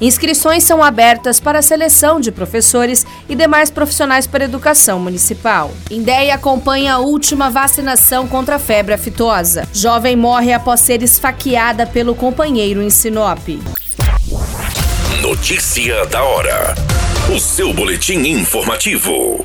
Inscrições são abertas para a seleção de professores e demais profissionais para a educação municipal. Indéia acompanha a última vacinação contra a febre aftosa. Jovem morre após ser esfaqueada pelo companheiro em Sinop. Notícia da hora. O seu boletim informativo.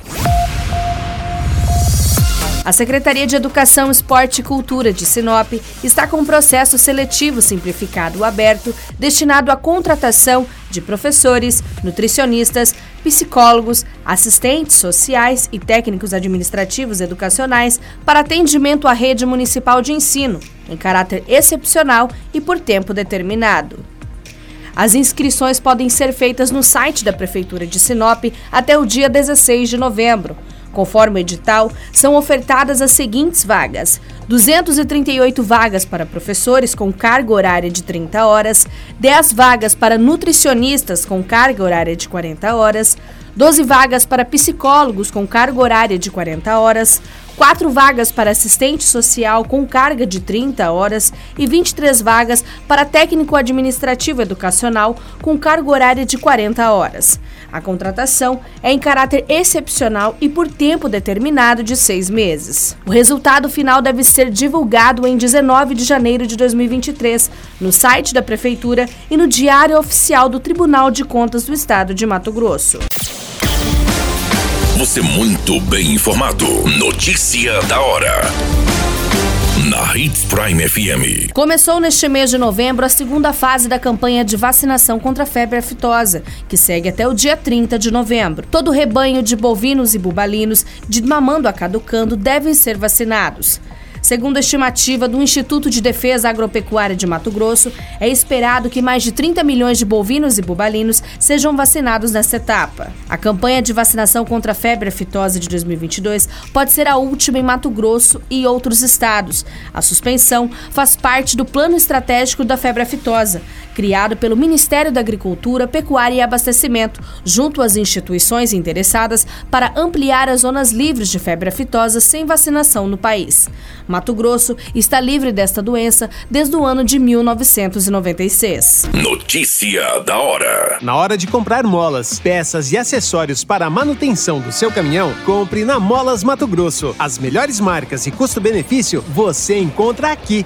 A Secretaria de Educação, Esporte e Cultura de Sinop está com um processo seletivo simplificado aberto destinado à contratação de professores, nutricionistas, psicólogos, assistentes sociais e técnicos administrativos educacionais para atendimento à rede municipal de ensino, em caráter excepcional e por tempo determinado. As inscrições podem ser feitas no site da Prefeitura de Sinop até o dia 16 de novembro Conforme o edital, são ofertadas as seguintes vagas: 238 vagas para professores com carga horária de 30 horas, 10 vagas para nutricionistas com carga horária de 40 horas, 12 vagas para psicólogos com carga horária de 40 horas, 4 vagas para assistente social com carga de 30 horas e 23 vagas para técnico administrativo educacional com carga horária de 40 horas. A contratação é em caráter excepcional e por tempo determinado de seis meses. O resultado final deve ser divulgado em 19 de janeiro de 2023 no site da Prefeitura e no Diário Oficial do Tribunal de Contas do Estado de Mato Grosso. Você muito bem informado. Notícia da hora na Hits Prime FM. Começou neste mês de novembro a segunda fase da campanha de vacinação contra a febre aftosa, que segue até o dia 30 de novembro. Todo rebanho de bovinos e bubalinos de mamando a caducando devem ser vacinados. Segundo a estimativa do Instituto de Defesa Agropecuária de Mato Grosso, é esperado que mais de 30 milhões de bovinos e bubalinos sejam vacinados nesta etapa. A campanha de vacinação contra a febre aftosa de 2022 pode ser a última em Mato Grosso e outros estados. A suspensão faz parte do Plano Estratégico da Febre Aftosa, criado pelo Ministério da Agricultura, Pecuária e Abastecimento, junto às instituições interessadas para ampliar as zonas livres de febre aftosa sem vacinação no país. Mato Grosso está livre desta doença desde o ano de 1996. Notícia da hora. Na hora de comprar molas, peças e acessórios para a manutenção do seu caminhão, compre na Molas Mato Grosso. As melhores marcas e custo-benefício você encontra aqui.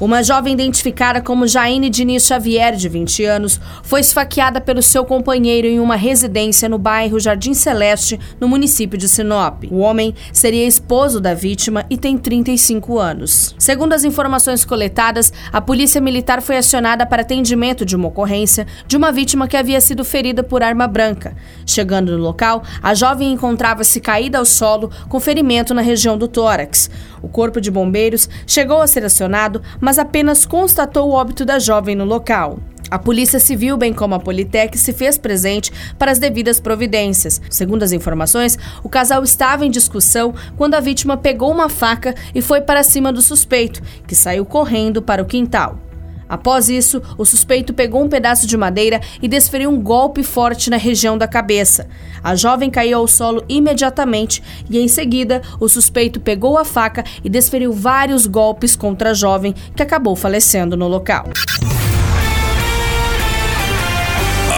Uma jovem identificada como Jaine Diniz Xavier, de 20 anos, foi esfaqueada pelo seu companheiro em uma residência no bairro Jardim Celeste, no município de Sinop. O homem seria esposo da vítima e tem 35 anos. Segundo as informações coletadas, a polícia militar foi acionada para atendimento de uma ocorrência de uma vítima que havia sido ferida por arma branca. Chegando no local, a jovem encontrava-se caída ao solo com ferimento na região do tórax. O corpo de bombeiros chegou a ser acionado, mas apenas constatou o óbito da jovem no local. A Polícia Civil, bem como a Politec, se fez presente para as devidas providências. Segundo as informações, o casal estava em discussão quando a vítima pegou uma faca e foi para cima do suspeito, que saiu correndo para o quintal. Após isso, o suspeito pegou um pedaço de madeira e desferiu um golpe forte na região da cabeça. A jovem caiu ao solo imediatamente e, em seguida, o suspeito pegou a faca e desferiu vários golpes contra a jovem, que acabou falecendo no local.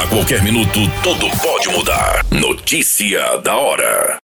A qualquer minuto, tudo pode mudar. Notícia da hora.